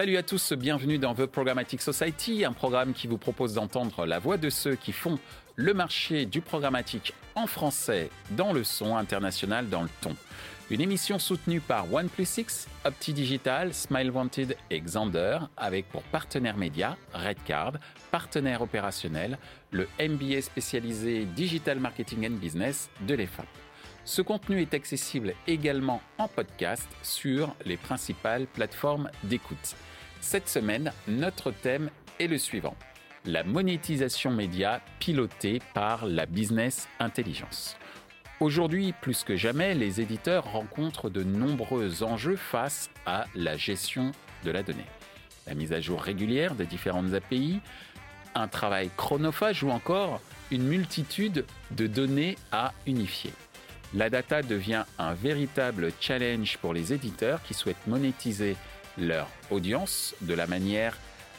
Salut à tous, bienvenue dans The Programmatic Society, un programme qui vous propose d'entendre la voix de ceux qui font le marché du programmatique en français dans le son international dans le ton. Une émission soutenue par OnePlus6, Opti Digital, Smile Wanted et Xander, avec pour partenaire média Redcard, partenaire opérationnel, le MBA spécialisé Digital Marketing and Business de l'EFAP. Ce contenu est accessible également en podcast sur les principales plateformes d'écoute. Cette semaine, notre thème est le suivant. La monétisation média pilotée par la business intelligence. Aujourd'hui, plus que jamais, les éditeurs rencontrent de nombreux enjeux face à la gestion de la donnée. La mise à jour régulière des différentes API, un travail chronophage ou encore une multitude de données à unifier. La data devient un véritable challenge pour les éditeurs qui souhaitent monétiser leur audience de la manière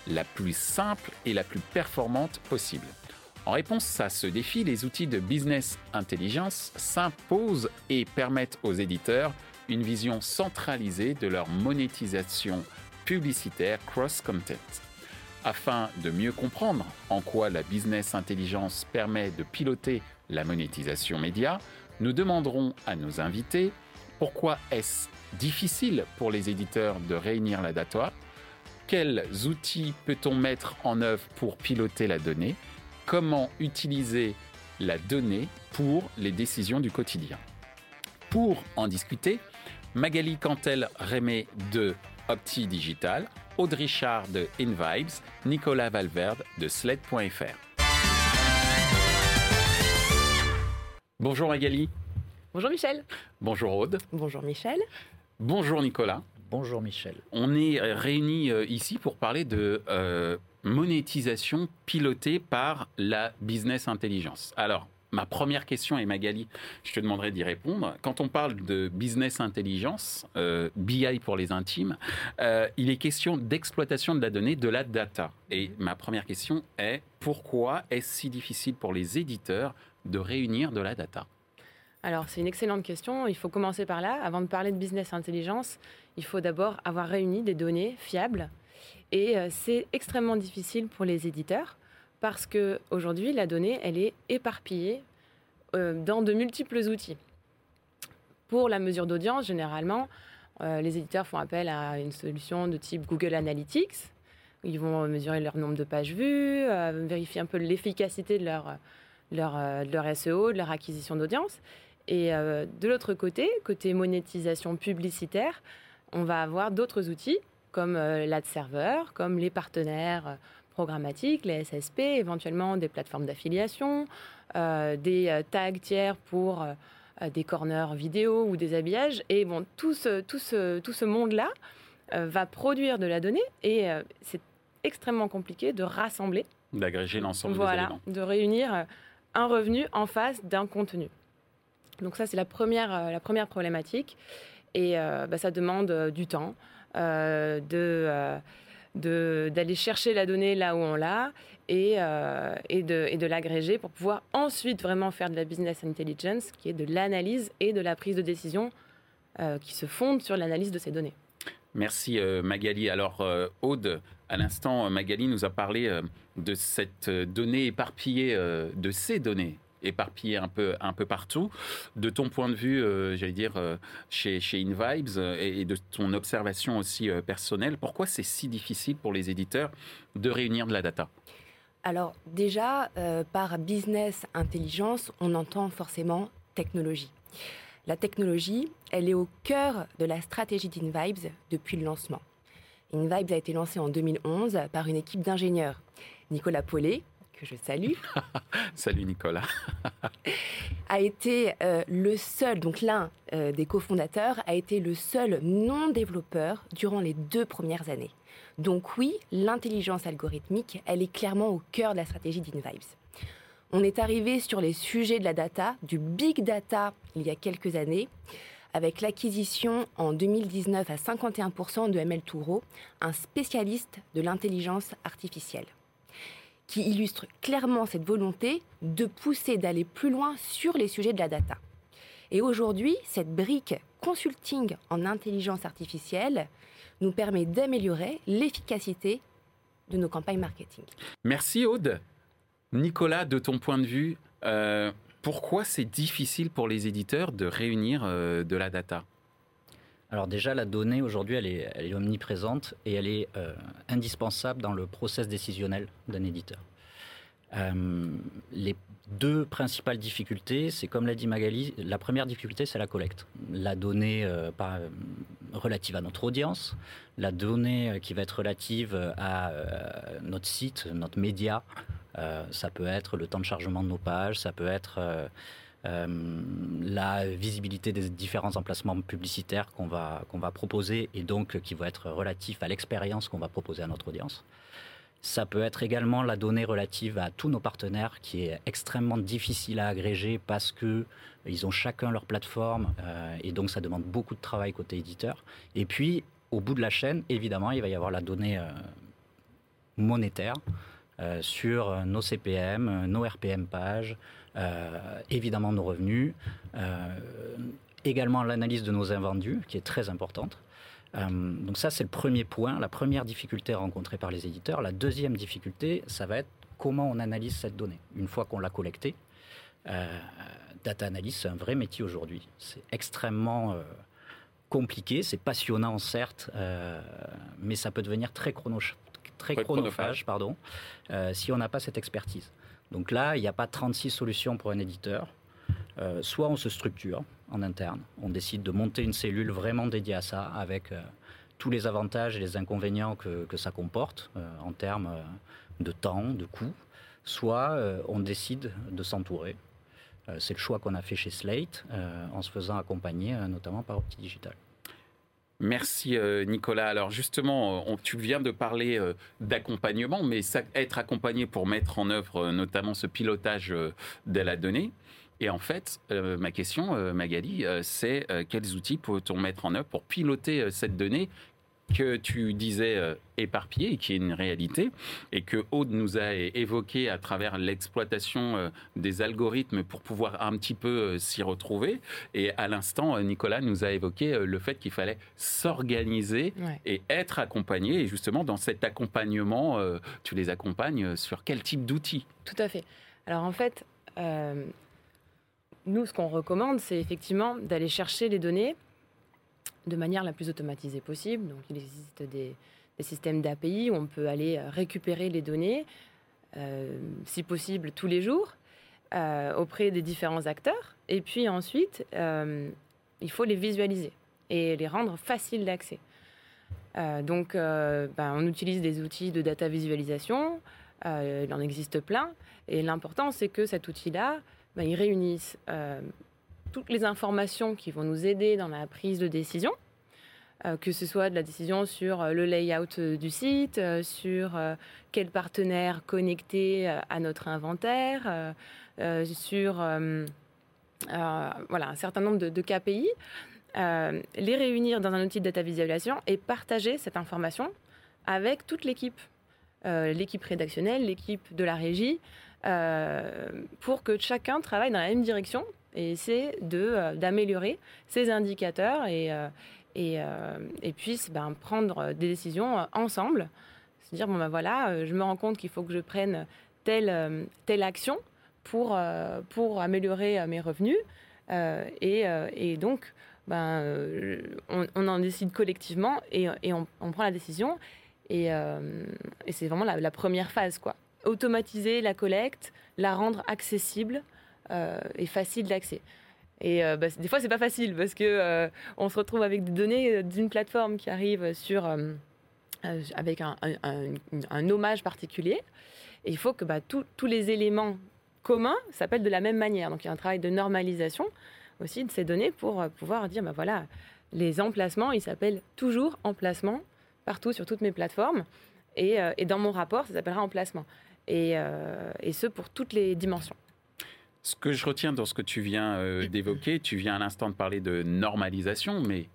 la plus simple et la plus performante possible. En réponse à ce défi, les outils de business intelligence s'imposent et permettent aux éditeurs une vision centralisée de leur monétisation publicitaire cross-content. Afin de mieux comprendre en quoi la business intelligence permet de piloter la monétisation média, nous demanderons à nos invités pourquoi est-ce difficile pour les éditeurs de réunir la data, quels outils peut-on mettre en œuvre pour piloter la donnée? Comment utiliser la donnée pour les décisions du quotidien? Pour en discuter, Magali Cantel-Rémé de Opti Digital, Aude Richard de InVibes, Nicolas Valverde de Sled.fr. Bonjour Magali. Bonjour Michel. Bonjour Aude. Bonjour Michel. Bonjour Nicolas. Bonjour Michel. On est réunis euh, ici pour parler de euh, monétisation pilotée par la business intelligence. Alors, ma première question, et Magali, je te demanderai d'y répondre. Quand on parle de business intelligence, euh, BI pour les intimes, euh, il est question d'exploitation de la donnée, de la data. Et ma première question est, pourquoi est-ce si difficile pour les éditeurs de réunir de la data? Alors, c'est une excellente question. Il faut commencer par là. Avant de parler de business intelligence, il faut d'abord avoir réuni des données fiables et euh, c'est extrêmement difficile pour les éditeurs parce qu'aujourd'hui, la donnée, elle est éparpillée euh, dans de multiples outils. Pour la mesure d'audience, généralement, euh, les éditeurs font appel à une solution de type Google Analytics. Ils vont mesurer leur nombre de pages vues, vérifier un peu l'efficacité de leur, leur, de leur SEO, de leur acquisition d'audience. Et de l'autre côté, côté monétisation publicitaire, on va avoir d'autres outils comme euh, l'ad server, comme les partenaires euh, programmatiques, les SSP, éventuellement des plateformes d'affiliation, euh, des tags tiers pour des corners vidéo ou des habillages. Et bon, tout ce, tout ce, tout ce monde-là va produire de la donnée et c'est extrêmement compliqué de rassembler. D'agréger l'ensemble voilà, des éléments. de réunir un revenu en face d'un contenu. Donc ça, c'est la première, la première problématique. Et bah, ça demande du temps. Euh, euh, de d'aller chercher la donnée là où on l'a et, euh, et de, et de l'agréger pour pouvoir ensuite vraiment faire de la business intelligence, qui est de l'analyse et de la prise de décision qui se fonde sur l'analyse de ces données. Merci Magali. Alors Aude, à l'instant, Magali nous a parlé de cette donnée éparpillée, de ces données éparpillé un peu, un peu partout. De ton point de vue, euh, j'allais dire, euh, chez, chez InVibes euh, et, de ton observation aussi personnelle, pourquoi c'est si difficile pour les éditeurs de réunir de la data? Alors déjà, par business intelligence, on entend forcément technologie. La technologie, elle est au cœur de la stratégie d'InVibes depuis le lancement. InVibes a été lancé en 2011 par une équipe d'ingénieurs. Nicolas Paulet, que je salue. Salut Nicolas. a été euh, le seul, donc l'un euh, des cofondateurs, a été le seul non-développeur durant les deux premières années. Donc oui, l'intelligence algorithmique, elle est clairement au cœur de la stratégie d'InVibes. On est arrivé sur les sujets de la data, du big data, il y a quelques années, avec l'acquisition en 2019 à 51% de ML Touro, un spécialiste de l'intelligence artificielle qui illustre clairement cette volonté de pousser, d'aller plus loin sur les sujets de la data. Et aujourd'hui, cette brique consulting en intelligence artificielle nous permet d'améliorer l'efficacité de nos campagnes marketing. Merci Aude. Nicolas, de ton point de vue, euh, pourquoi c'est difficile pour les éditeurs de réunir euh, de la data? Alors déjà, la donnée aujourd'hui, elle est, omniprésente et elle est euh, indispensable dans le process décisionnel d'un éditeur. les deux principales difficultés, c'est comme l'a dit Magali, la première difficulté, c'est la collecte. La donnée relative à notre audience, la donnée qui va être relative à notre site, notre média, euh, ça peut être le temps de chargement de nos pages, ça peut être euh, euh, la visibilité des différents emplacements publicitaires qu'on va, qu'on va proposer et donc qui vont être relatifs à l'expérience qu'on va proposer à notre audience. Ça peut être également la donnée relative à tous nos partenaires qui est extrêmement difficile à agréger parce que ils ont chacun leur plateforme et donc ça demande beaucoup de travail côté éditeur. Et puis au bout de la chaîne, évidemment, il va y avoir la donnée monétaire euh, sur nos CPM, nos RPM pages, euh, évidemment nos revenus, euh, également l'analyse de nos invendus, qui est très importante. donc ça, c'est le premier point, la première difficulté rencontrée par les éditeurs. La deuxième difficulté, ça va être comment on analyse cette donnée. Une fois qu'on l'a collectée, data analysis, c'est un vrai métier aujourd'hui. C'est extrêmement compliqué, c'est passionnant certes, mais ça peut devenir très chronophage très chronophage, pardon, euh, si on n'a pas cette expertise. Donc là, il n'y a pas 36 solutions pour un éditeur. Euh, soit on se structure en interne, on décide de monter une cellule vraiment dédiée à ça, avec euh, tous les avantages et les inconvénients que, que ça comporte en termes de temps, de coût. Soit on décide de s'entourer. C'est le choix qu'on a fait chez Slate, en se faisant accompagner notamment par Opti Digital. Merci euh, Nicolas. Alors justement, tu viens de parler euh, d'accompagnement, mais être accompagné pour mettre en œuvre euh, notamment ce pilotage de la donnée. Et en fait, ma question, Magali, c'est quels outils peut-on mettre en œuvre pour piloter cette donnée que tu disais euh, éparpillé qui est une réalité et que Aude nous a évoqué à travers l'exploitation euh, des algorithmes pour pouvoir un petit peu euh, s'y retrouver. Et à l'instant, Nicolas nous a évoqué le fait qu'il fallait s'organiser et être accompagné. Et justement, dans cet accompagnement, tu les accompagnes sur quel type d'outils? Tout à fait. Alors en fait, nous, ce qu'on recommande, c'est effectivement d'aller chercher les données de manière la plus automatisée possible. Donc, il existe des, systèmes d'API où on peut aller euh, récupérer les données, euh, si possible tous les jours, euh, auprès des différents acteurs. Et puis ensuite, il faut les visualiser et les rendre faciles d'accès. donc, ben, on utilise des outils de data visualisation. il en existe plein. Et l'important, c'est que cet outil-là, ben, il réunisse toutes les informations qui vont nous aider dans la prise de décision, euh, que ce soit de la décision sur euh, le layout euh, du site, sur quel partenaire connecter à notre inventaire, sur voilà, un certain nombre de, KPI, les réunir dans un outil de data visualisation et partager cette information avec toute l'équipe, l'équipe rédactionnelle, l'équipe de la régie, pour que chacun travaille dans la même direction et c'est euh, d'améliorer ces indicateurs et, euh, et, euh, puisse ben, prendre des décisions ensemble. Se dire, bon ben voilà, je me rends compte qu'il faut que je prenne telle, telle action pour, pour améliorer mes revenus. et, donc, ben, on, on, en décide collectivement et, et on, prend la décision. Et, c'est vraiment la, la, première phase, quoi. Automatiser la collecte, la rendre accessible et facile d'accès. Et euh, bah, des fois, c'est pas facile parce que euh, on se retrouve avec des données d'une plateforme qui arrive sur avec un, un, hommage particulier. Et il faut que bah, tous les éléments communs s'appellent de la même manière. Donc il y a un travail de normalisation aussi de ces données pour pouvoir dire, bah, voilà, les emplacements, ils s'appellent toujours emplacement partout sur toutes mes plateformes. Et, et dans mon rapport, ça s'appellera emplacement. Et, et ce, pour toutes les dimensions. Ce que je retiens dans ce que tu viens euh, d'évoquer, tu viens à l'instant de parler de normalisation, mais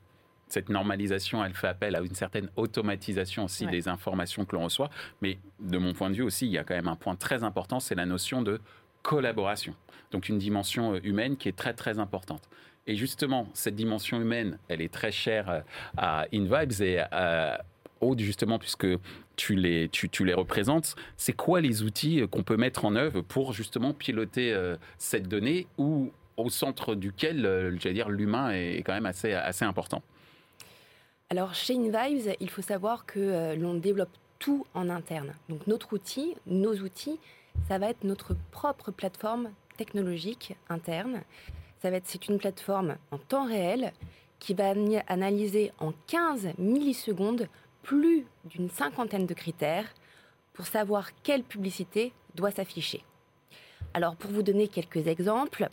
cette normalisation, elle fait appel à une certaine automatisation aussi des informations que l'on reçoit. Mais de mon point de vue aussi, il y a quand même un point très important, c'est la notion de collaboration. Donc une dimension euh, humaine qui est très très importante. Et justement, cette dimension humaine, elle est très chère à InVibes et à Aude, justement, puisque tu les, tu, tu les représentes. C'est quoi les outils qu'on peut mettre en œuvre pour justement piloter cette donnée ou au centre duquel, j'allais dire, l'humain est quand même assez, assez important? Alors chez InVibes, il faut savoir que l'on développe tout en interne. Donc notre outil, nos outils, ça va être notre propre plateforme technologique interne. Ça va être, c'est une plateforme en temps réel qui va analyser en 15 millisecondes plus d'une cinquantaine de critères pour savoir quelle publicité doit s'afficher. Alors pour vous donner quelques exemples,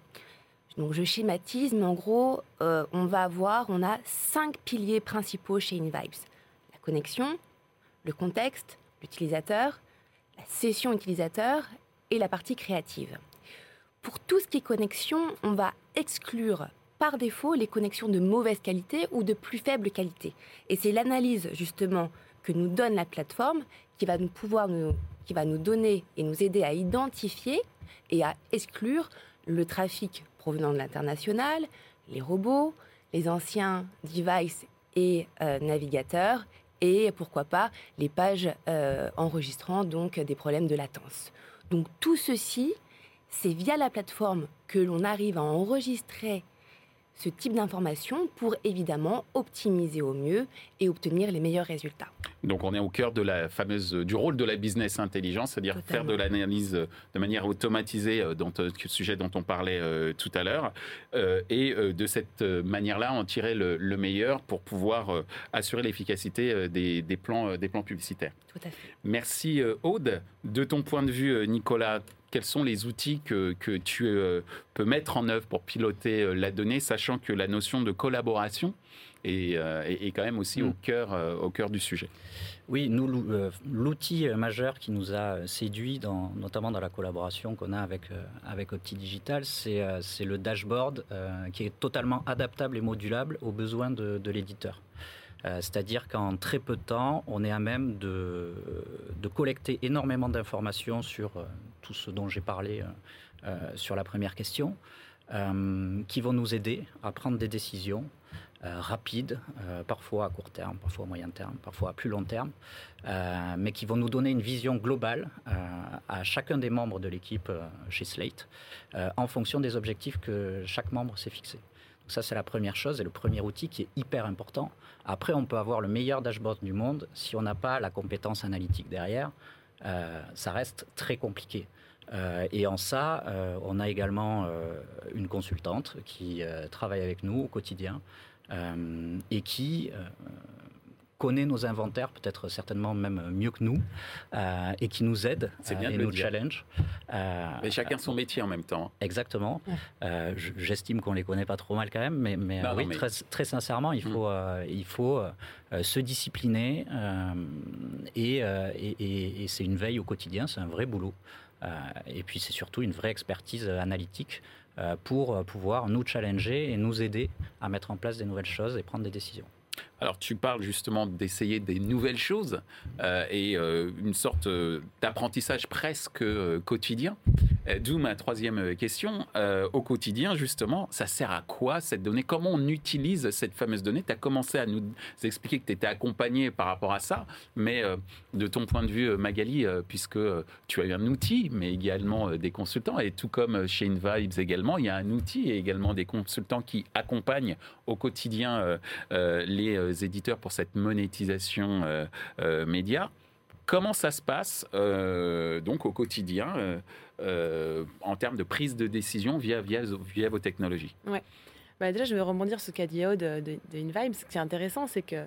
je schématise, mais en gros, euh, on va avoir, on a cinq piliers principaux chez InVibes. La connexion, le contexte, l'utilisateur, la session utilisateur et la partie créative. Pour tout ce qui est connexion, on va exclure par défaut les connexions de mauvaise qualité ou de plus faible qualité. Et c'est l'analyse justement que nous donne la plateforme qui va nous pouvoir nous, qui va nous donner et nous aider à identifier et à exclure le trafic provenant de l'international, les robots, les anciens devices et euh, navigateurs et pourquoi pas les pages euh, enregistrant donc des problèmes de latence. Donc tout ceci, c'est via la plateforme que l'on arrive à enregistrer ce type d'informations pour évidemment optimiser au mieux et obtenir les meilleurs résultats. Donc on est au cœur de la fameuse du rôle de la business intelligence, c'est-à-dire faire de l'analyse de manière automatisée euh, dans le sujet dont on parlait euh, tout à l'heure, euh, et de cette manière-là en tirer le, meilleur pour pouvoir assurer l'efficacité des, des, plans des plans publicitaires. Tout à fait. Merci Aude. De ton point de vue, Nicolas, quels sont les outils que, que tu peux mettre en œuvre pour piloter la donnée, sachant que la notion de collaboration et, euh, quand même aussi au, mm. cœur, euh, au cœur du sujet. Oui, nous, euh, l'outil majeur qui nous a séduit, dans, notamment dans la collaboration qu'on a avec, avec Opti Digital, c'est, c'est le dashboard qui est totalement adaptable et modulable aux besoins de, de l'éditeur. C'est-à-dire qu'en très peu de temps, on est à même de, collecter énormément d'informations sur tout ce dont j'ai parlé sur la première question, qui vont nous aider à prendre des décisions euh, rapide, euh, parfois à court terme, parfois à moyen terme, parfois à plus long terme, euh, mais qui vont nous donner une vision globale à chacun des membres de l'équipe chez Slate, en fonction des objectifs que chaque membre s'est fixé. Ça, c'est la première chose et le premier outil qui est hyper important. Après, on peut avoir le meilleur dashboard du monde. Si on n'a pas la compétence analytique derrière, ça reste très compliqué. et en ça, on a également une consultante qui travaille avec nous au quotidien, euh, et qui euh, connaît nos inventaires, peut-être certainement même mieux que nous, euh, et qui nous aide bien et nous challenge. mais chacun son métier en même temps. Exactement. J'estime qu'on les connaît pas trop mal quand même, mais, mais oui, Très, très, sincèrement, il mm. faut, il faut se discipliner et, et, et c'est une veille au quotidien, c'est un vrai boulot. et puis c'est surtout une vraie expertise analytique euh, pour euh, pouvoir nous challenger et nous aider à mettre en place des nouvelles choses et prendre des décisions. Alors tu parles justement d'essayer des nouvelles choses euh, et euh, une sorte euh, d'apprentissage presque quotidien. D'où ma troisième question. au quotidien, justement, ça sert à quoi cette donnée? Comment on utilise cette fameuse donnée? Tu as commencé à nous expliquer que tu étais accompagné par rapport à ça, mais de ton point de vue, Magali, puisque tu as eu un outil, mais également des consultants, et tout comme chez InVibes également, il y a un outil et également des consultants qui accompagnent au quotidien les éditeurs pour cette monétisation euh, euh, média. Comment ça se passe euh, donc au quotidien en termes de prise de décision via, vos technologies? Ouais. Bah déjà, je vais rebondir sur ce qu'a dit Aude de, de. Ce qui est intéressant, c'est que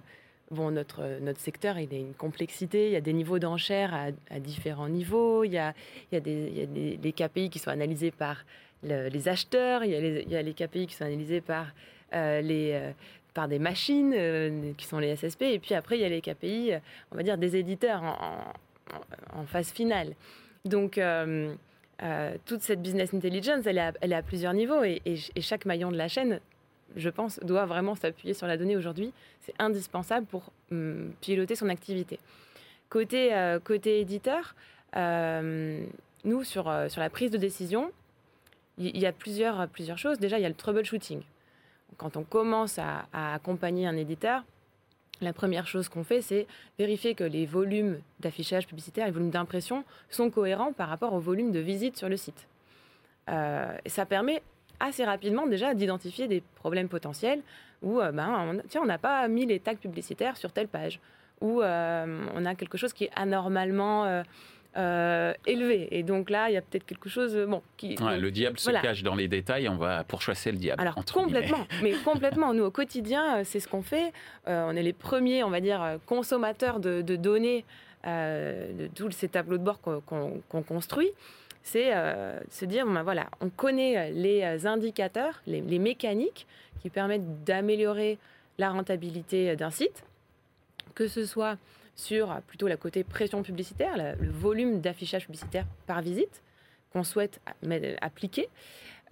bon, notre, notre secteur, il a une complexité, il y a des niveaux d'enchères à, différents niveaux, il y a, il y a, des, il y KPI qui sont analysés par les acheteurs, il y, a les, il y, a les, KPI qui sont analysés par les, par des machines euh, qui sont les SSP, et puis après il y a les KPI, euh, on va dire des éditeurs en, phase finale. Donc euh, toute cette business intelligence, elle est à, plusieurs niveaux, et, chaque maillon de la chaîne, je pense, doit vraiment s'appuyer sur la donnée aujourd'hui. C'est indispensable pour hum, piloter son activité. Côté, côté éditeur, nous, sur, sur la prise de décision, il y, a plusieurs, plusieurs choses. Déjà, il y a le troubleshooting quand on commence à, accompagner un éditeur, la première chose qu'on fait, c'est vérifier que les volumes d'affichage publicitaire, les volumes d'impression sont cohérents par rapport au volume de visites sur le site. Euh, ça permet assez rapidement déjà d'identifier des problèmes potentiels où ben, on, on n'a pas mis les tags publicitaires sur telle page, ou on a quelque chose qui est anormalement euh, élevé. Et donc là, il y a peut-être quelque chose. Euh, bon, qui, le diable se cache dans les détails. On va pourchasser le diable. Alors complètement, mais complètement. Nous au quotidien, euh, c'est ce qu'on fait. on est les premiers, on va dire, consommateurs de, données de tous ces tableaux de bord qu'on construit. C'est se dire, ben voilà, on connaît les indicateurs, les, les mécaniques qui permettent d'améliorer la rentabilité d'un site, que ce soit sur plutôt la côté pression publicitaire, le volume d'affichage publicitaire par visite qu'on souhaite appliquer,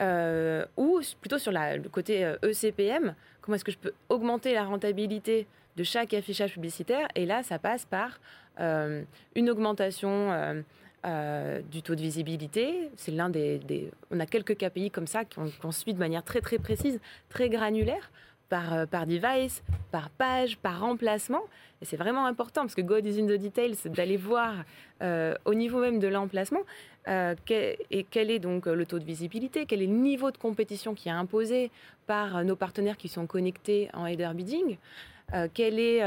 euh, ou plutôt sur le côté ECPM, euh, e comment est-ce que je peux augmenter la rentabilité de chaque affichage publicitaire? Et là, ça passe par euh, une augmentation du taux de visibilité. C'est l'un des, On a quelques KPI comme ça qu'on suit de manière très très précise, très granulaire par, euh, par device, par page, par remplacement. Et c'est vraiment important parce que God is in the details, d'aller voir euh, au niveau même de l'emplacement euh, quel, et quel est donc le taux de visibilité, quel est le niveau de compétition qui est imposé par nos partenaires qui sont connectés en header bidding. quel est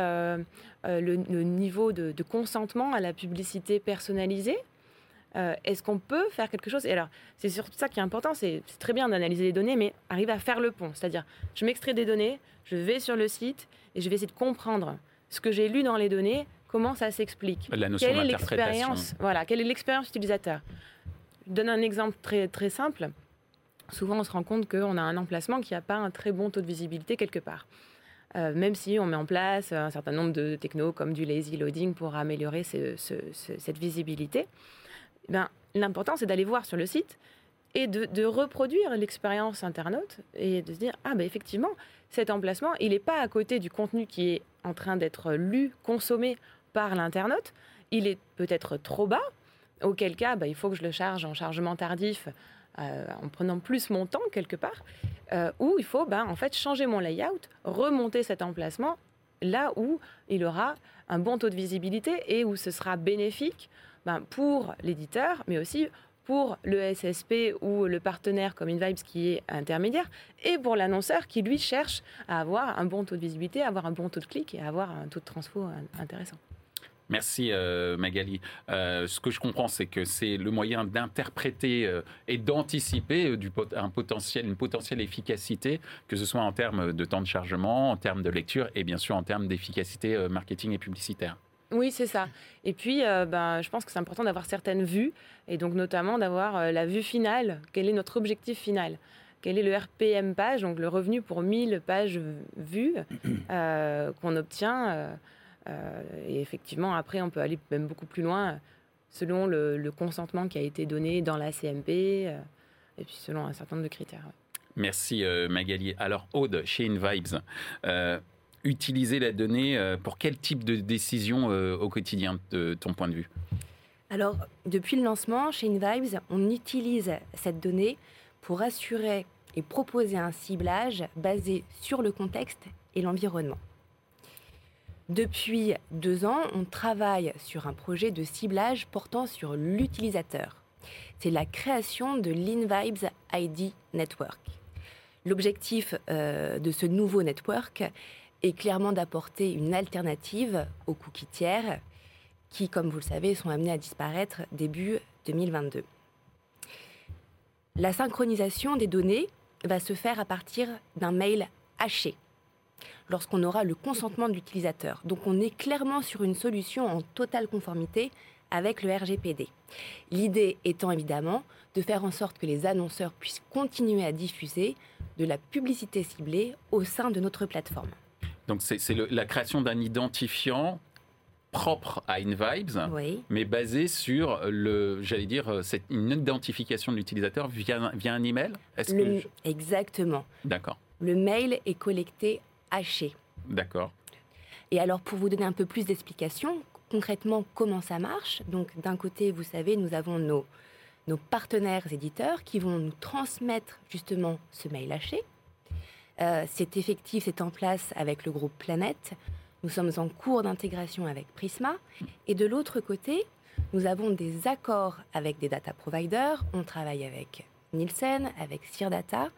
le, niveau de, consentement à la publicité personnalisée euh, est-ce qu'on peut faire quelque chose? Et alors, c'est surtout ça qui est important, c'est très bien d'analyser les données, mais arriver à faire le pont. C'est-à-dire, je m'extrais des données, je vais sur le site et je vais essayer de comprendre ce que j'ai lu dans les données, comment ça s'explique. La notion quelle est l'expérience Voilà, quelle est l'expérience utilisateur? Je donne un exemple très, très simple. Souvent, on se rend compte qu'on a un emplacement qui n'a pas un très bon taux de visibilité quelque part. Euh, même si on met en place un certain nombre de technos comme du lazy loading pour améliorer cette visibilité. Ben, l'important, c'est d'aller voir sur le site et de, reproduire l'expérience internaute et de se dire ah ben effectivement cet emplacement il n'est pas à côté du contenu qui est en train d'être lu consommé par l'internaute. Il est peut-être trop bas. Auquel cas ben, il faut que je le charge en chargement tardif euh, en prenant plus mon temps quelque part. Euh, ou il faut ben, en fait changer mon layout remonter cet emplacement là où il aura un bon taux de visibilité et où ce sera bénéfique ben, pour l'éditeur, mais aussi pour le SSP ou le partenaire comme InVibes qui est intermédiaire, et pour l'annonceur qui, lui, cherche à avoir un bon taux de visibilité, avoir un bon taux de clic et avoir un taux de transfo intéressant. Merci euh, Magali. Euh, ce que je comprends, c'est que c'est le moyen d'interpréter euh, et d'anticiper un potentiel, une potentielle efficacité, que ce soit en termes de temps de chargement, en termes de lecture et bien sûr en termes d'efficacité marketing et publicitaire. Oui, c'est ça. Et puis, euh, ben, je pense que c'est important d'avoir certaines vues, et donc notamment d'avoir euh, la vue finale. Quel est notre objectif final? Quel est le RPM page, donc le revenu pour 1000 pages vues euh, qu'on obtient Et effectivement, après, on peut aller même beaucoup plus loin selon le, consentement qui a été donné dans la CMP, et puis selon un certain nombre de critères. Merci Magali. Alors, Aude, chez InVibes, utiliser la donnée euh, pour quel type de décision euh, au quotidien, de ton point de vue? Alors, depuis le lancement, chez InVibes, on utilise cette donnée pour assurer et proposer un ciblage basé sur le contexte et l'environnement. Depuis deux ans, on travaille sur un projet de ciblage portant sur l'utilisateur. C'est la création de l'InVibes ID Network. L'objectif euh, de ce nouveau network et clairement d'apporter une alternative aux cookies tiers qui, comme vous le savez, sont amenés à disparaître début 2022. La synchronisation des données va se faire à partir d'un mail haché lorsqu'on aura le consentement de l'utilisateur. Donc on est clairement sur une solution en totale conformité avec le RGPD. L'idée étant évidemment de faire en sorte que les annonceurs puissent continuer à diffuser de la publicité ciblée au sein de notre plateforme. Donc c'est la création d'un identifiant propre à InVibes, mais basé sur le, j'allais dire, c'est une identification de l'utilisateur via, via un email? Est-ce Exactement. D'accord. Le mail est collecté haché. D'accord. Et alors, pour vous donner un peu plus d'explications, concrètement, comment ça marche? Donc, d'un côté, vous savez, nous avons nos, nos partenaires éditeurs qui vont nous transmettre justement ce mail haché. C'est effectif, c'est en place avec le groupe Planète. Nous sommes en cours d'intégration avec Prisma. Et de l'autre côté, nous avons des accords avec des data providers. On travaille avec Nielsen, avec Data,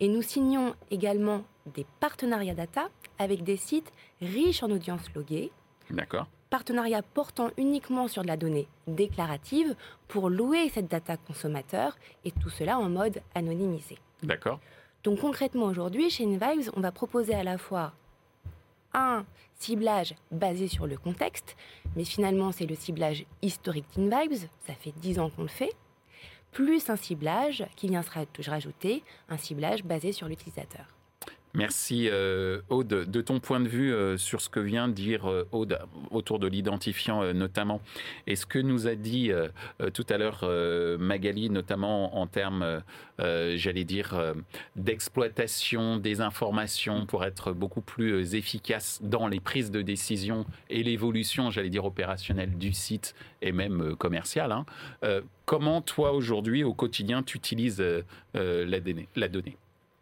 Et nous signons également des partenariats data avec des sites riches en audience loguée. D'accord. Partenariats portant uniquement sur de la donnée déclarative pour louer cette data consommateur et tout cela en mode anonymisé. D'accord. Donc concrètement aujourd'hui, chez InVibes, on va proposer à la fois un ciblage basé sur le contexte, mais finalement c'est le ciblage historique d'InVibes, ça fait 10 ans qu'on le fait, plus un ciblage qui vient se rajouter, un ciblage basé sur l'utilisateur. Merci euh, Aude. De ton point de vue euh, sur ce que vient de dire euh, Aude autour de l'identifiant notamment, et ce que nous a dit tout à l'heure Magali, notamment en termes, j'allais dire, d'exploitation des informations pour être beaucoup plus efficace dans les prises de décision et l'évolution, j'allais dire, opérationnelle du site et même commercial. Hein, comment toi aujourd'hui au quotidien tu utilises la donnée?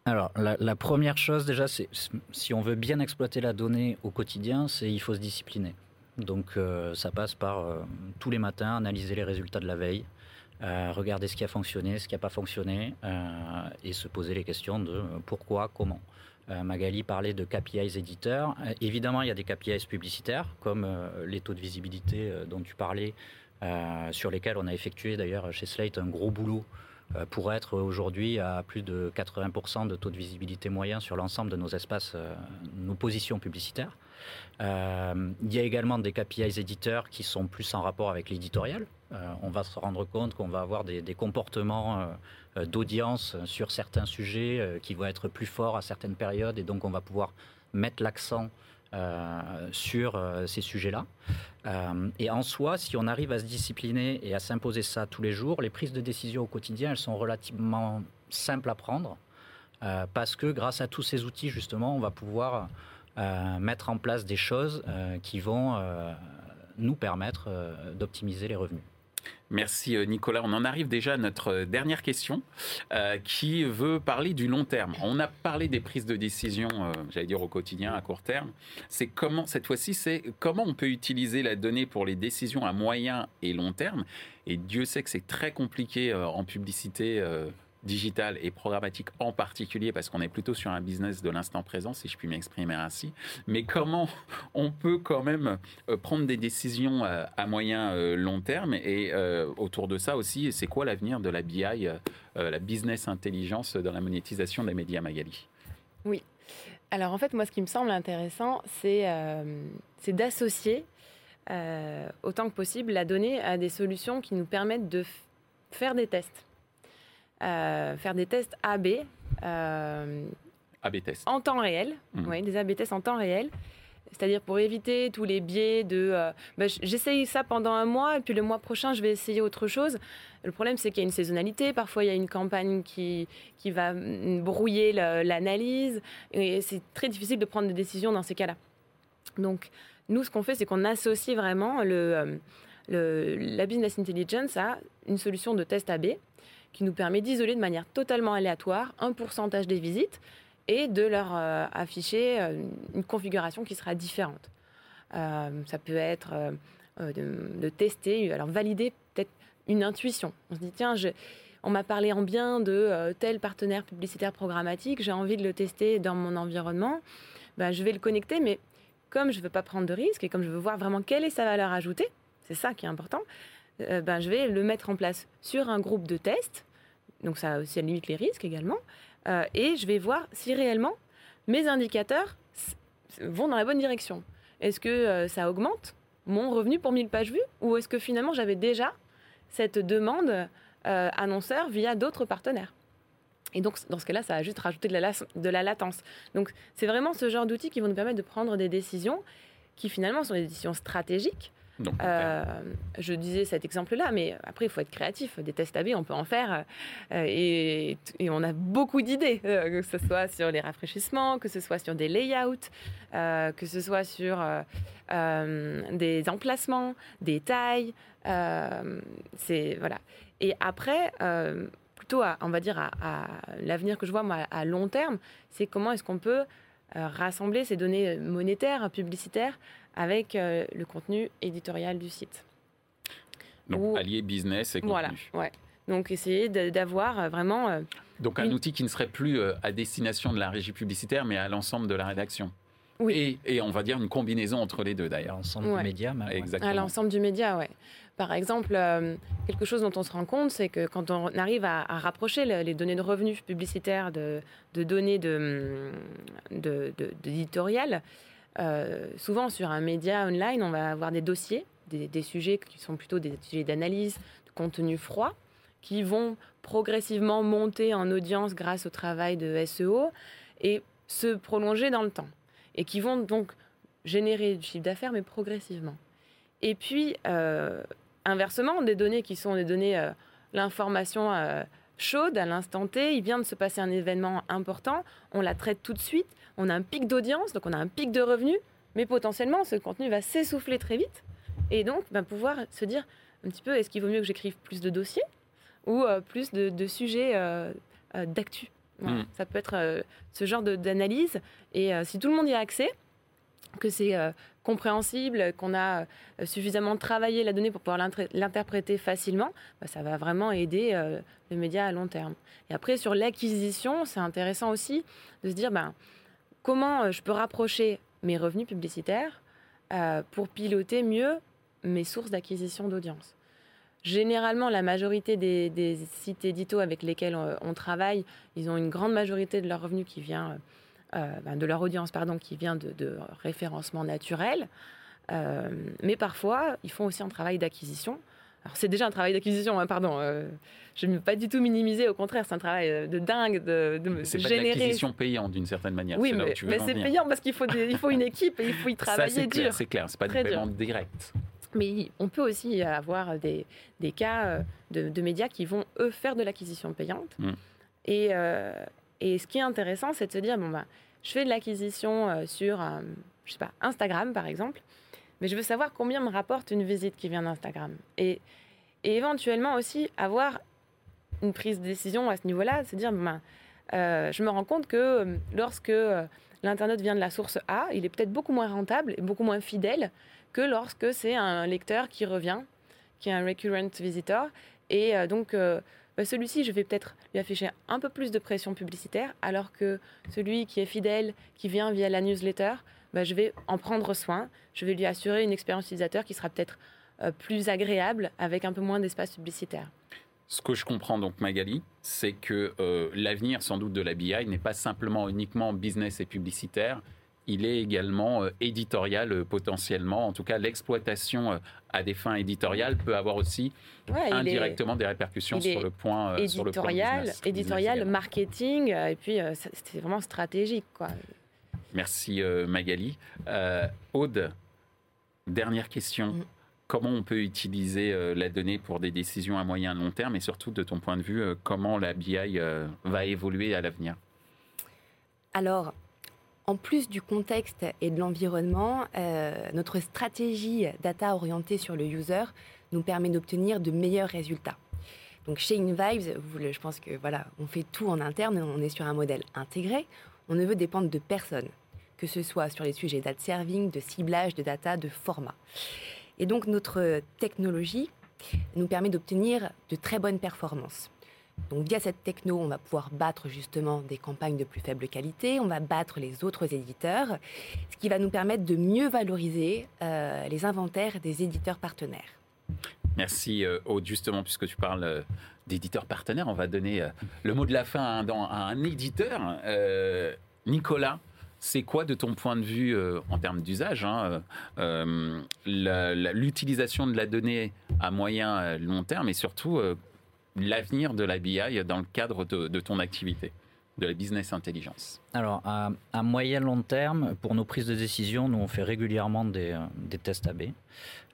Alors, la, première chose déjà, c'est si on veut bien exploiter la donnée au quotidien, c'est il faut se discipliner. Donc, euh, ça passe par euh, tous les matins analyser les résultats de la veille, euh, regarder ce qui a fonctionné, ce qui n'a pas fonctionné, et se poser les questions de pourquoi, comment. Magali parlait de KPIs éditeurs. évidemment, il y a des KPIs publicitaires, comme les taux de visibilité dont tu parlais, sur lesquels on a effectué d'ailleurs chez Slate un gros boulot pour être aujourd'hui à plus de 80% de taux de visibilité moyen sur l'ensemble de nos espaces, euh, nos positions publicitaires. Euh, il y a également des KPIs éditeurs qui sont plus en rapport avec l'éditorial. on va se rendre compte qu'on va avoir des, comportements d'audience sur certains sujets qui vont être plus forts à certaines périodes et donc on va pouvoir mettre l'accent euh, sur euh, ces sujets-là. Euh, et en soi, si on arrive à se discipliner et à s'imposer ça tous les jours, les prises de décision au quotidien, elles sont relativement simples à prendre parce que grâce à tous ces outils, justement, on va pouvoir mettre en place des choses qui vont nous permettre d'optimiser les revenus. Merci euh, Nicolas. On en arrive déjà à notre euh, dernière question euh, qui veut parler du long terme. On a parlé des prises de décision, j'allais dire au quotidien, à court terme. C'est comment, cette fois-ci, c'est comment on peut utiliser la donnée pour les décisions à moyen et long terme. Et Dieu sait que c'est très compliqué en publicité digital et programmatique en particulier, parce qu'on est plutôt sur un business de l'instant présent, si je puis m'exprimer ainsi. Mais comment on peut quand même euh, prendre des décisions euh, à moyen euh, long terme et autour de ça aussi, c'est quoi l'avenir de la BI, la business intelligence dans la monétisation des médias Magali? Oui. Alors en fait, moi, ce qui me semble intéressant, c'est d'associer autant que possible la donnée à des solutions qui nous permettent de faire des tests. Euh, faire des tests AB. Euh, AB tests. En temps réel, mmh. oui, des AB tests en temps réel. C'est-à-dire pour éviter tous les biais de euh, bah, j'essaye ça pendant un mois et puis le mois prochain je vais essayer autre chose. Le problème c'est qu'il y a une saisonnalité, parfois il y a une campagne qui, qui va brouiller l'analyse et c'est très difficile de prendre des décisions dans ces cas-là. Donc nous ce qu'on fait c'est qu'on associe vraiment le, le, la business intelligence à une solution de test AB qui nous permet d'isoler de manière totalement aléatoire un pourcentage des visites et de leur euh, afficher euh, une configuration qui sera différente. Euh, ça peut être de, tester, alors valider peut-être une intuition. On se dit, tiens, on m'a parlé en bien de tel partenaire publicitaire programmatique, j'ai envie de le tester dans mon environnement. Ben, je vais le connecter, mais comme je ne veux pas prendre de risques et comme je veux voir vraiment quelle est sa valeur ajoutée, c'est ça qui est important, euh, ben, je vais le mettre en place sur un groupe de tests. Donc ça, limite les risques également. Euh, et je vais voir si réellement mes indicateurs vont dans la bonne direction. Est-ce que euh, ça augmente mon revenu pour 1000 pages vues ou est-ce que finalement j'avais déjà cette demande annonceur via d'autres partenaires? Et donc, dans ce cas-là, ça a juste rajouté de la latence. Donc, c'est vraiment ce genre d'outils qui vont nous permettre de prendre des décisions qui, finalement, sont des décisions stratégiques, euh, je disais cet exemple-là, mais après, il faut être créatif. Des tests AB, on peut en faire. Euh, et, on a beaucoup d'idées, euh, que ce soit sur les rafraîchissements, que ce soit sur des layouts, que ce soit sur des emplacements, des tailles. c'est voilà. Et après, plutôt, à, on va dire, à, l'avenir que je vois moi à long terme, c'est comment est-ce qu'on peut rassembler ces données monétaires, publicitaires, avec le contenu éditorial du site. Donc allier business et contenu. Voilà, ouais. Donc essayer d'avoir vraiment... Donc un outil qui ne serait plus à destination de la régie publicitaire, mais à l'ensemble de la rédaction. Oui. Et, on va dire une combinaison entre les deux d'ailleurs. L'ensemble du média. À l'ensemble du média, oui. Par exemple, euh, quelque chose dont on se rend compte, c'est que quand on arrive à, rapprocher les, données de revenus publicitaires de, données d'éditorial, de, de, euh, souvent sur un média online, on va avoir des dossiers, des, sujets qui sont plutôt des sujets d'analyse, de contenu froid, qui vont progressivement monter en audience grâce au travail de SEO et se prolonger dans le temps et qui vont donc générer du chiffre d'affaires, mais progressivement. Et puis, euh, inversement, des données qui sont des données, euh, l'information euh, chaude à l'instant T, il vient de se passer un événement important, on la traite tout de suite, on a un pic d'audience, donc on a un pic de revenus, mais potentiellement, ce contenu va s'essouffler très vite. Et donc, va pouvoir se dire un petit peu, est-ce qu'il vaut mieux que j'écrive plus de dossiers ou plus de, sujets d'actu? Hmm. Ça peut être euh, ce genre d'analyse. Et euh, si tout le monde y a accès, que c'est euh, compréhensible, qu'on a suffisamment travaillé la donnée pour pouvoir l'interpréter facilement, bah, ça va vraiment aider le média à long terme. Et après, sur l'acquisition, c'est intéressant aussi de se dire ben, comment je peux rapprocher mes revenus publicitaires pour piloter mieux mes sources d'acquisition d'audience. Généralement, la majorité des, sites édito avec lesquels on, travaille, ils ont une grande majorité de leur revenu qui vient, euh, ben, de leur audience, pardon, qui vient de, référencement naturel. Euh, mais parfois, ils font aussi un travail d'acquisition. Alors, c'est déjà un travail d'acquisition, hein, pardon. Euh, je ne veux pas du tout minimiser, au contraire, c'est un travail de dingue de, de c'est générer. C'est l'acquisition payante d'une certaine manière. Oui, mais, c'est payant parce qu'il faut, il faut une équipe et il faut y travailler dur. C'est clair, c'est pas du paiement direct. Mais on peut aussi avoir des, des cas euh, de, médias qui vont, eux, faire de l'acquisition payante. Mm. Et, euh, et, ce qui est intéressant, c'est de se dire, bon, bah, je fais de l'acquisition euh, sur, pas, Instagram, par exemple, mais je veux savoir combien me rapporte une visite qui vient d'Instagram. Et, éventuellement aussi avoir une prise de décision à ce niveau-là, se dire, bon, bah, je me rends compte que lorsque l'internaute vient de la source A, il est peut-être beaucoup moins rentable et beaucoup moins fidèle que lorsque c'est un lecteur qui revient, qui est un recurrent visitor. Et euh, donc, euh, bah, celui-ci, je vais peut-être lui afficher un peu plus de pression publicitaire, alors que celui qui est fidèle, qui vient via la newsletter, bah, je vais en prendre soin. Je vais lui assurer une expérience utilisateur qui sera peut-être euh, plus agréable, avec un peu moins d'espace publicitaire. Ce que je comprends donc, Magali, c'est que l'avenir sans doute de la BI n'est pas simplement uniquement business et publicitaire, il est également euh, éditorial euh, potentiellement. En tout cas, l'exploitation euh, à des fins éditoriales peut avoir aussi indirectement des répercussions sur le point éditorial, éditorial, marketing, et puis c'est vraiment stratégique, quoi. Merci Magali. Aude, dernière question. Mm. Comment on peut utiliser la donnée pour des décisions à moyen et long terme? Et surtout de ton point de vue, comment la BI va évoluer à l'avenir? Alors, en plus du contexte et de l'environnement, euh, notre stratégie data orientée sur le user nous permet d'obtenir de meilleurs résultats. Donc chez InVibes, je pense que voilà, on fait tout en interne, on est sur un modèle intégré. On ne veut dépendre de personne, que ce soit sur les sujets d'ad serving, de ciblage, de data, de format. Et donc notre technologie nous permet d'obtenir de très bonnes performances. Donc via cette techno, on va pouvoir battre justement des campagnes de plus faible qualité, on va battre les autres éditeurs, ce qui va nous permettre de mieux valoriser euh, les inventaires des éditeurs partenaires. Merci euh, Aude, justement, puisque tu parles euh, d'éditeurs partenaires, on va donner le mot de la fin à un, à un éditeur. Nicolas, c'est quoi, de ton point de vue, en termes d'usage, hein, l'utilisation de la donnée à moyen long terme et surtout l'avenir de la BI dans le cadre de, ton activité de la business intelligence Alors, à, moyen long terme, pour nos prises de décision, nous, on fait régulièrement des, euh, tests AB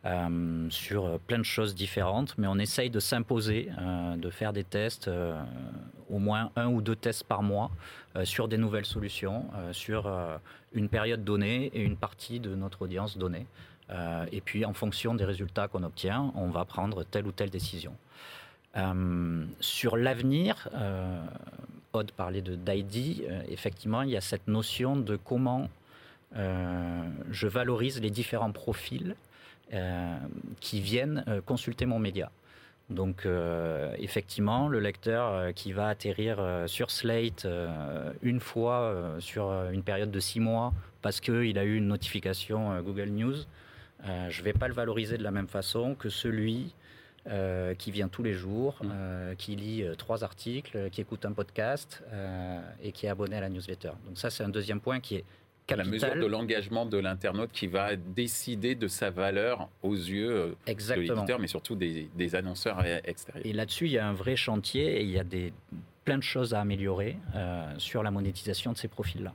euh, sur plein de choses différentes, mais on essaye de s'imposer, euh, de faire des tests, au moins un ou deux tests par mois, sur des nouvelles solutions, sur une période donnée et une partie de notre audience donnée. et puis, en fonction des résultats qu'on obtient, on va prendre telle ou telle décision. Sur l'avenir, Aude parlait de d'ID, effectivement, il y a cette notion de comment je valorise les différents profils qui viennent consulter mon média. Donc euh, effectivement, le lecteur euh, qui va atterrir euh, sur Slate une fois sur une période de six mois parce qu'il a eu une notification Google News, je ne vais pas le valoriser de la même façon que celui qui vient tous les jours, mmh. qui lit trois articles, qui écoute un podcast et qui est abonné à la newsletter. Donc ça, c'est un deuxième point qui est la mesure de l'engagement de l'internaute qui va décider de sa valeur aux yeux euh, de l'éditeur, mais surtout des, annonceurs extérieurs. Et là-dessus, il y a un vrai chantier et il y a des, plein de choses à améliorer euh, sur la monétisation de ces profils-là.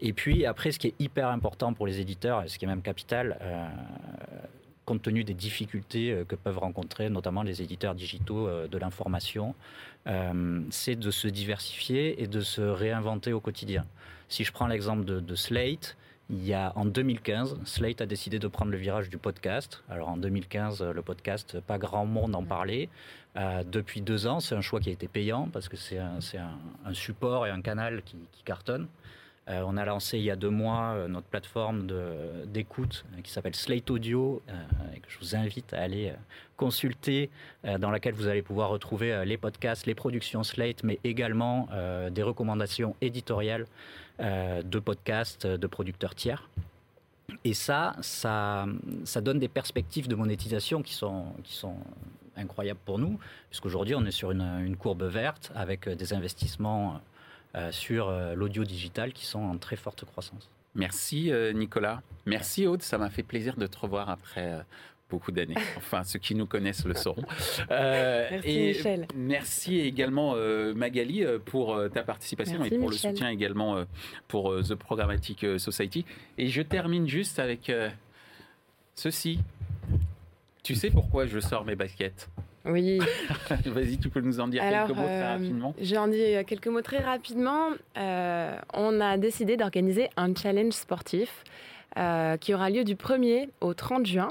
Et puis après, ce qui est hyper important pour les éditeurs, et ce qui est même capital, euh, compte tenu des difficultés que peuvent rencontrer notamment les éditeurs digitaux de l'information, c'est de se diversifier et de se réinventer au quotidien. Si je prends l'exemple de, Slate, il y a en 2015, Slate a décidé de prendre le virage du podcast. Alors en 2015, le podcast, pas grand monde en parlait. Euh, depuis deux ans, c'est un choix qui a été payant parce que c'est un, support et un canal qui, qui cartonne. Euh, on a lancé il y a deux mois euh, notre plateforme d'écoute euh, qui s'appelle Slate Audio, que je vous invite à aller consulter, dans laquelle vous allez pouvoir retrouver les podcasts, les productions Slate, mais également des recommandations éditoriales de podcasts de producteurs tiers. Et ça, ça, ça donne des perspectives de monétisation qui sont, incroyables pour nous, puisqu'aujourd'hui on est sur une, courbe verte avec des investissements sur euh, l'audio digital qui sont en très forte croissance. Merci euh, Nicolas. Merci Aude, ça m'a fait plaisir de te revoir après beaucoup d'années. Enfin, ceux qui nous connaissent le sauront. merci et Michel. Merci également Magali pour ta participation et pour le soutien également pour The Programmatic Society. Et je termine juste avec ceci. Tu sais pourquoi je sors mes baskets? Oui. Vas-y, tu peux nous en dire quelques mots très euh, rapidement Je vais en dire quelques mots très rapidement. Euh, on a décidé d'organiser un challenge sportif euh, qui aura lieu du 1er au 30 juin.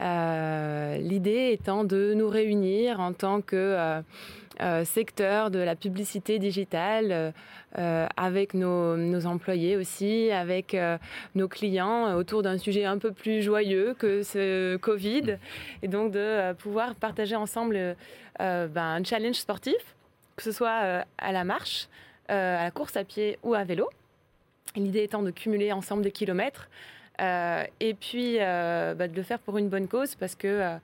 L'idée étant de nous réunir en tant que euh, secteur de la publicité digitale euh, euh, avec nos, employés aussi, avec nos clients autour d'un sujet un peu plus joyeux que ce Covid et donc de pouvoir partager ensemble ben, un challenge sportif, que ce soit à la marche, à la course à pied ou à vélo. L'idée étant de cumuler ensemble des kilomètres et puis ben, de le faire pour une bonne cause parce que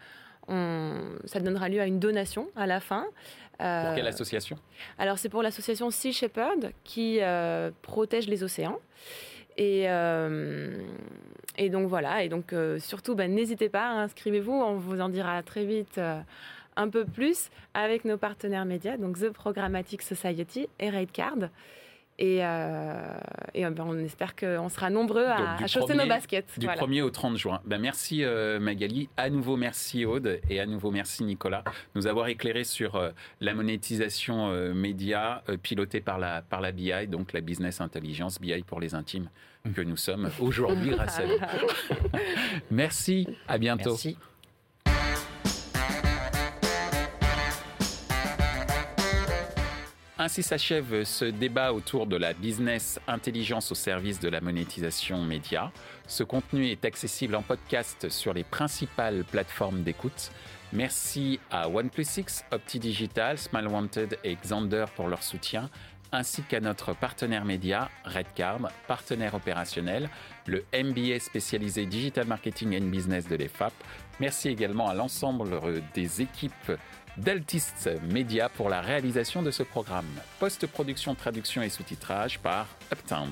ça donnera lieu à une donation à la fin. Pour quelle euh, association? Alors, c'est pour l'association Sea Shepherd qui euh, protège les océans. Et, euh, et, donc voilà, et donc surtout, bah, n'hésitez pas, inscrivez-vous, on vous en dira très vite un peu plus avec nos partenaires médias, donc The Programmatic Society et Raidcard. Et, euh, et ben, on espère qu'on sera nombreux à, chausser nos baskets. Du 1er au 30 juin. Ben, merci euh, Magali. À nouveau, merci Aude. Et à nouveau, merci Nicolas. Nous avoir éclairé sur euh, la monétisation média pilotée par la, par la BI, donc la Business Intelligence, BI pour les intimes que nous sommes aujourd'hui grâce à vous. merci. À bientôt. Merci. Ainsi s'achève ce débat autour de la business intelligence au service de la monétisation média. Ce contenu est accessible en podcast sur les principales plateformes d'écoute. Merci à OnePlus6, OptiDigital, Smile Wanted et Xander pour leur soutien, ainsi qu'à notre partenaire média, Redcard, partenaire opérationnel, le MBA spécialisé Digital Marketing and Business de l'EFAP. Merci également à l'ensemble des équipes d'Altis Media pour la réalisation de ce programme. Post-production, traduction et sous-titrage par Uptown.